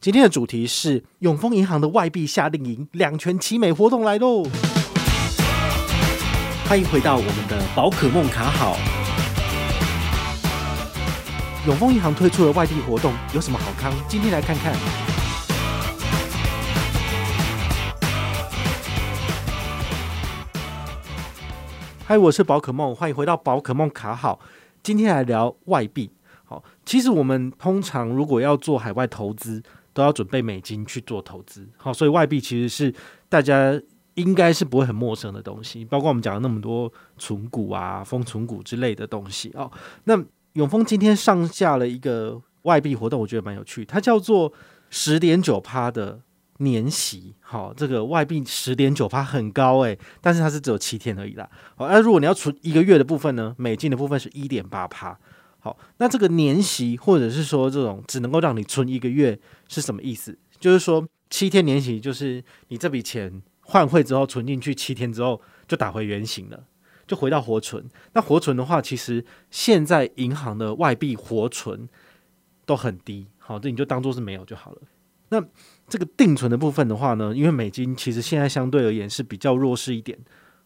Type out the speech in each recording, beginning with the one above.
今天的主题是永丰银行的外币夏令营两全其美活动来喽！欢迎回到我们的宝可梦卡好。永丰银行推出的外币活动有什么好康？今天来看看。嗨，我是宝可梦，欢迎回到宝可梦卡好。今天来聊外币。好，其实我们通常如果要做海外投资，都要准备美金去做投资，好，所以外币其实是大家应该是不会很陌生的东西，包括我们讲了那么多存股啊、封存股之类的东西哦。那永丰今天上架了一个外币活动，我觉得蛮有趣，它叫做十点九趴的年息，好，这个外币十点九趴很高诶，但是它是只有七天而已啦。好，那如果你要存一个月的部分呢，美金的部分是一点八趴。好，那这个年息或者是说这种只能够让你存一个月是什么意思？就是说七天年息，就是你这笔钱换汇之后存进去，七天之后就打回原形了，就回到活存。那活存的话，其实现在银行的外币活存都很低，好，这你就当做是没有就好了。那这个定存的部分的话呢，因为美金其实现在相对而言是比较弱势一点。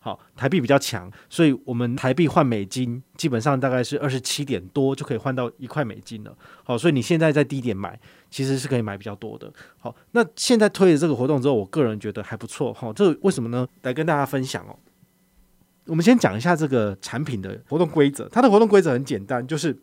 好，台币比较强，所以我们台币换美金，基本上大概是二十七点多就可以换到一块美金了。好，所以你现在在低点买，其实是可以买比较多的。好，那现在推了这个活动之后，我个人觉得还不错。好，这为什么呢？来跟大家分享哦。我们先讲一下这个产品的活动规则。它的活动规则很简单，就是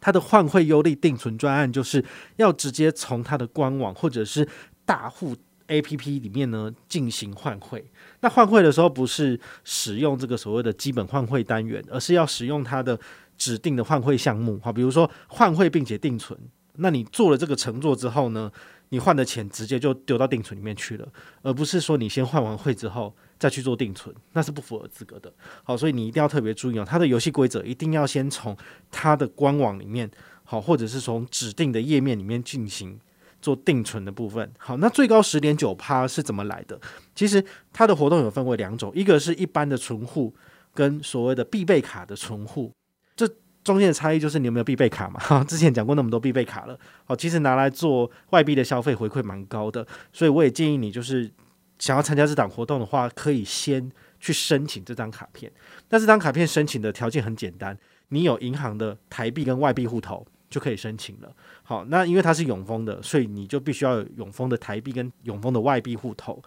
它的换汇优利定存专案，就是要直接从它的官网或者是大户 APP 里面呢进行换汇。那换汇的时候不是使用这个所谓的基本换汇单元，而是要使用它的指定的换汇项目。好，比如说换汇并且定存。那你做了这个承诺之后呢，你换的钱直接就丢到定存里面去了，而不是说你先换完汇之后再去做定存，那是不符合资格的。好，所以你一定要特别注意哦，它的游戏规则一定要先从它的官网里面，好，或者是从指定的页面里面进行。做定存的部分，好，那最高十点九趴是怎么来的？其实它的活动有分为两种，一个是一般的存户，跟所谓的必备卡的存户。这中间的差异就是你有没有必备卡嘛？哈，之前讲过那么多必备卡了，好，其实拿来做外币的消费回馈蛮高的，所以我也建议你就是想要参加这档活动的话，可以先去申请这张卡片。那这张卡片申请的条件很简单，你有银行的台币跟外币户头。就可以申请了。好，那因为它是永丰的，所以你就必须要有永丰的台币跟永丰的外币户头。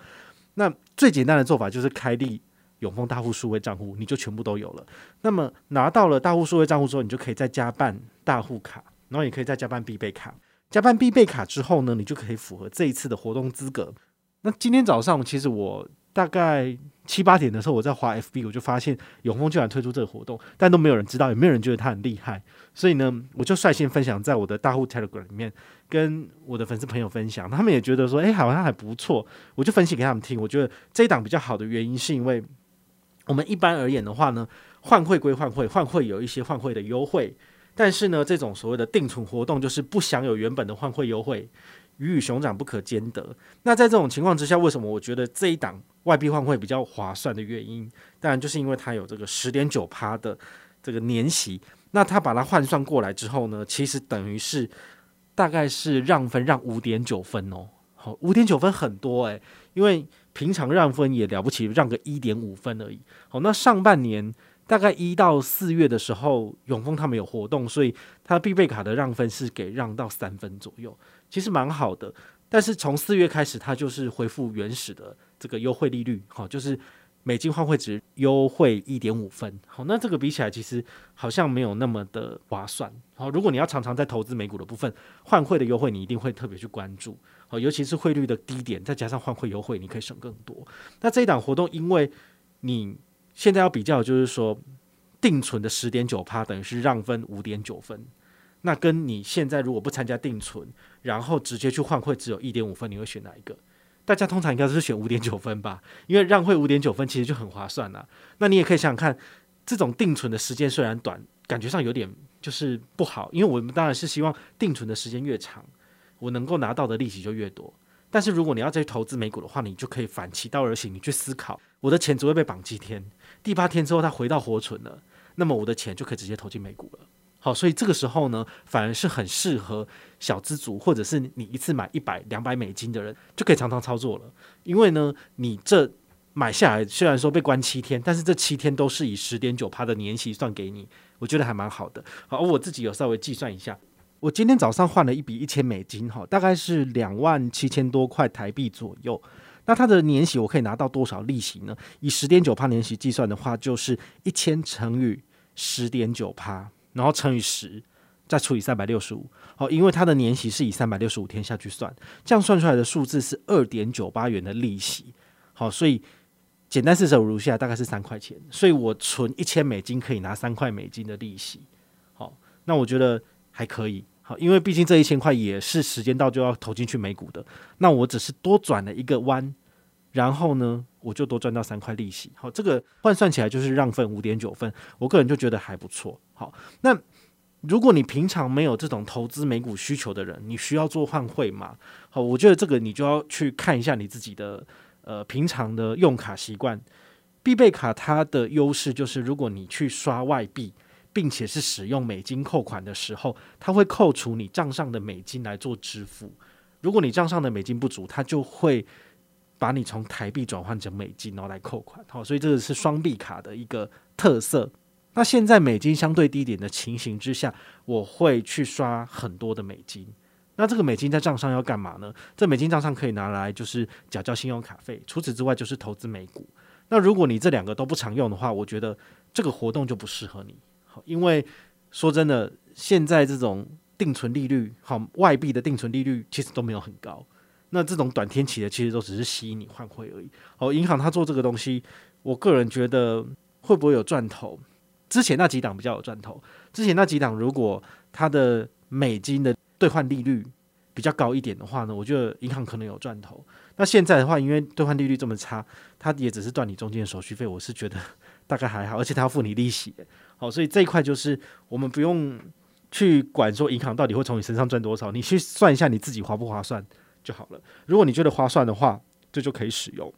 那最简单的做法就是开立永丰大户数位账户，你就全部都有了。那么拿到了大户数位账户之后，你就可以再加办大户卡，然后也可以再加办必备卡。加办必备卡之后呢，你就可以符合这一次的活动资格。那今天早上其实我。大概七八点的时候，我在滑 FB，我就发现永丰居然推出这个活动，但都没有人知道，也没有人觉得他很厉害，所以呢，我就率先分享在我的大户 Telegram 里面，跟我的粉丝朋友分享，他们也觉得说，哎，好像还不错，我就分析给他们听。我觉得这一档比较好的原因，是因为我们一般而言的话呢，换汇归换汇，换汇有一些换汇的优惠，但是呢，这种所谓的定存活动，就是不享有原本的换汇优惠。鱼与熊掌不可兼得。那在这种情况之下，为什么我觉得这一档外币换汇比较划算的原因，当然就是因为它有这个十点九趴的这个年息。那它把它换算过来之后呢，其实等于是大概是让分让五点九分哦。好，五点九分很多诶，因为平常让分也了不起，让个一点五分而已。好，那上半年大概一到四月的时候，永丰他们有活动，所以它必备卡的让分是给让到三分左右。其实蛮好的，但是从四月开始，它就是恢复原始的这个优惠利率，好，就是美金换汇值优惠一点五分，好，那这个比起来其实好像没有那么的划算，好，如果你要常常在投资美股的部分，换汇的优惠你一定会特别去关注，好，尤其是汇率的低点，再加上换汇优惠，你可以省更多。那这一档活动，因为你现在要比较，就是说定存的十点九趴等于是让分五点九分。那跟你现在如果不参加定存，然后直接去换汇，只有一点五分，你会选哪一个？大家通常应该是选五点九分吧，因为让汇五点九分其实就很划算了。那你也可以想想看，这种定存的时间虽然短，感觉上有点就是不好，因为我们当然是希望定存的时间越长，我能够拿到的利息就越多。但是如果你要再去投资美股的话，你就可以反其道而行，你去思考，我的钱只会被绑七天，第八天之后它回到活存了，那么我的钱就可以直接投进美股了。好，所以这个时候呢，反而是很适合小资族，或者是你一次买一百、两百美金的人，就可以常常操作了。因为呢，你这买下来虽然说被关七天，但是这七天都是以十点九趴的年息算给你，我觉得还蛮好的。好，我自己有稍微计算一下，我今天早上换了一笔一千美金，哈，大概是两万七千多块台币左右。那它的年息我可以拿到多少利息呢？以十点九趴年息计算的话，就是一千乘以十点九趴。然后乘以十，再除以三百六十五，好，因为它的年息是以三百六十五天下去算，这样算出来的数字是二点九八元的利息，好，所以简单四舍五入下大概是三块钱，所以我存一千美金可以拿三块美金的利息，好，那我觉得还可以，好，因为毕竟这一千块也是时间到就要投进去美股的，那我只是多转了一个弯。然后呢，我就多赚到三块利息。好，这个换算起来就是让分五点九分，我个人就觉得还不错。好，那如果你平常没有这种投资美股需求的人，你需要做换汇吗？好，我觉得这个你就要去看一下你自己的呃平常的用卡习惯。必备卡它的优势就是，如果你去刷外币，并且是使用美金扣款的时候，它会扣除你账上的美金来做支付。如果你账上的美金不足，它就会。把你从台币转换成美金，然后来扣款，好，所以这个是双币卡的一个特色。那现在美金相对低点的情形之下，我会去刷很多的美金。那这个美金在账上要干嘛呢？这美金账上可以拿来就是缴交信用卡费，除此之外就是投资美股。那如果你这两个都不常用的话，我觉得这个活动就不适合你。好，因为说真的，现在这种定存利率，好，外币的定存利率其实都没有很高。那这种短天期的，其实都只是吸引你换汇而已。好，银行它做这个东西，我个人觉得会不会有赚头？之前那几档比较有赚头。之前那几档，如果它的美金的兑换利率比较高一点的话呢，我觉得银行可能有赚头。那现在的话，因为兑换利率这么差，它也只是赚你中间的手续费，我是觉得大概还好，而且它要付你利息。好，所以这一块就是我们不用去管说银行到底会从你身上赚多少，你去算一下你自己划不划算。就好了。如果你觉得划算的话，这就可以使用。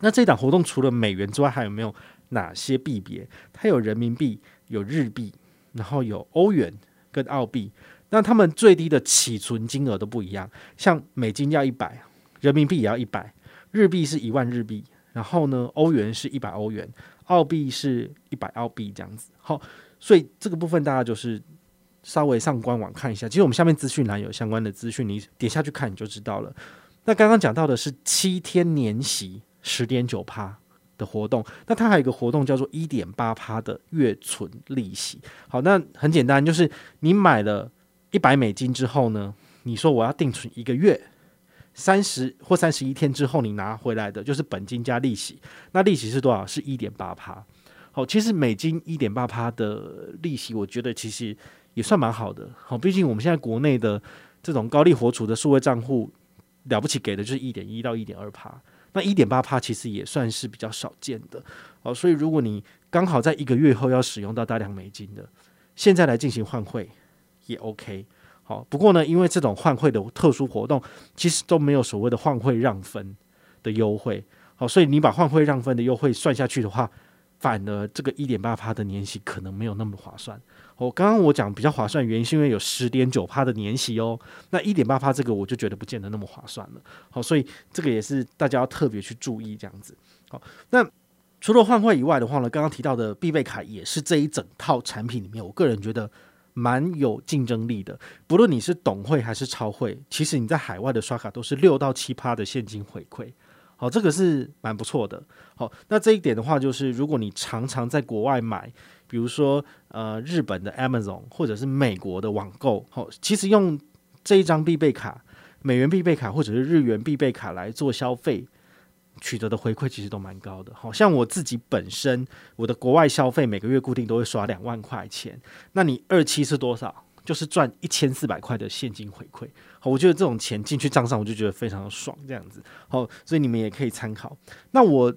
那这档活动除了美元之外，还有没有哪些币别？它有人民币、有日币，然后有欧元跟澳币。那他们最低的起存金额都不一样。像美金要一百，人民币也要一百，日币是一万日币，然后呢，欧元是一百欧元，澳币是一百澳币这样子。好，所以这个部分大家就是。稍微上官网看一下，其实我们下面资讯栏有相关的资讯，你点下去看你就知道了。那刚刚讲到的是七天年息十点九趴活动，那它还有一个活动叫做一点八趴的月存利息。好，那很简单，就是你买了一百美金之后呢，你说我要定存一个月，三十或三十一天之后你拿回来的就是本金加利息，那利息是多少？是一点八趴。好，其实美金一点八趴的利息，我觉得其实。也算蛮好的，好，毕竟我们现在国内的这种高利活储的数位账户了不起，给的就是一点一到一点二趴，那一点八帕其实也算是比较少见的，哦，所以如果你刚好在一个月后要使用到大量美金的，现在来进行换汇也 OK，好，不过呢，因为这种换汇的特殊活动，其实都没有所谓的换汇让分的优惠，好，所以你把换汇让分的优惠算下去的话，反而这个一点八趴的年息可能没有那么划算。我刚刚我讲比较划算，原因是因为有十点九趴的年息哦，那一点八趴这个我就觉得不见得那么划算了。好，所以这个也是大家要特别去注意这样子。好，那除了换汇以外的话呢，刚刚提到的必备卡也是这一整套产品里面，我个人觉得蛮有竞争力的。不论你是懂汇还是超汇，其实你在海外的刷卡都是六到七趴的现金回馈。好，这个是蛮不错的。好，那这一点的话，就是如果你常常在国外买。比如说，呃，日本的 Amazon 或者是美国的网购，好，其实用这一张必备卡、美元必备卡或者是日元必备卡来做消费，取得的回馈其实都蛮高的。好像我自己本身，我的国外消费每个月固定都会刷两万块钱，那你二期是多少？就是赚一千四百块的现金回馈。好，我觉得这种钱进去账上，我就觉得非常的爽，这样子。好，所以你们也可以参考。那我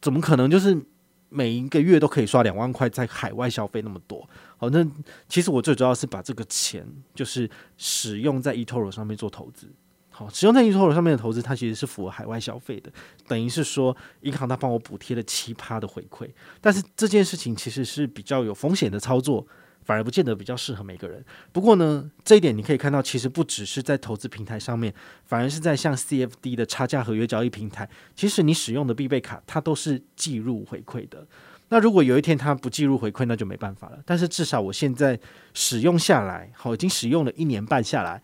怎么可能就是？每一个月都可以刷两万块，在海外消费那么多，好，那其实我最主要是把这个钱就是使用在 eToro 上面做投资，好，使用在 eToro 上面的投资，它其实是符合海外消费的，等于是说银行它帮我补贴了奇葩的回馈，但是这件事情其实是比较有风险的操作，反而不见得比较适合每个人。不过呢，这一点你可以看到，其实不只是在投资平台上面，反而是在像 CFD 的差价合约交易平台，其实你使用的必备卡它都是计入回馈的。那如果有一天它不计入回馈，那就没办法了。但是至少我现在使用下来，好，已经使用了一年半下来，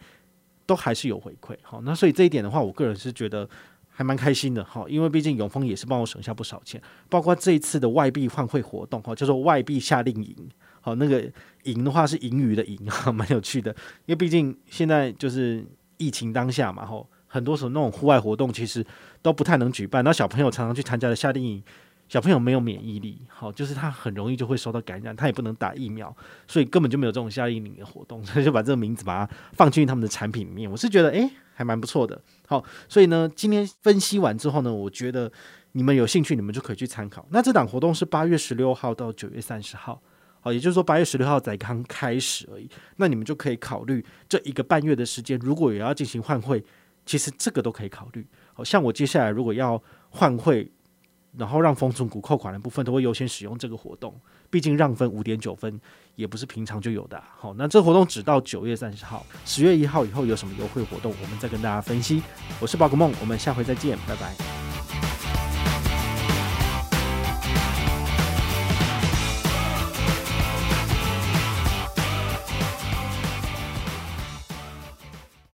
都还是有回馈。好，那所以这一点的话，我个人是觉得还蛮开心的。好，因为毕竟永丰也是帮我省下不少钱，包括这一次的外币换汇活动，哈，叫做外币夏令营。好，那个营的话是盈余的盈，哈，蛮有趣的。因为毕竟现在就是疫情当下嘛，吼，很多时候那种户外活动其实都不太能举办，那小朋友常常去参加的夏令营。小朋友没有免疫力，好，就是他很容易就会受到感染，他也不能打疫苗，所以根本就没有这种夏令营的活动，所以就把这个名字把它放进他们的产品里面。我是觉得，诶，还蛮不错的。好，所以呢，今天分析完之后呢，我觉得你们有兴趣，你们就可以去参考。那这档活动是八月十六号到九月三十号，好，也就是说八月十六号才刚开始而已。那你们就可以考虑这一个半月的时间，如果也要进行换汇，其实这个都可以考虑。好像我接下来如果要换汇。然后让丰存股扣款的部分都会优先使用这个活动，毕竟让分五点九分也不是平常就有的。好，那这活动只到九月三十号，十月一号以后有什么优惠活动，我们再跟大家分析。我是宝可梦，我们下回再见，拜拜。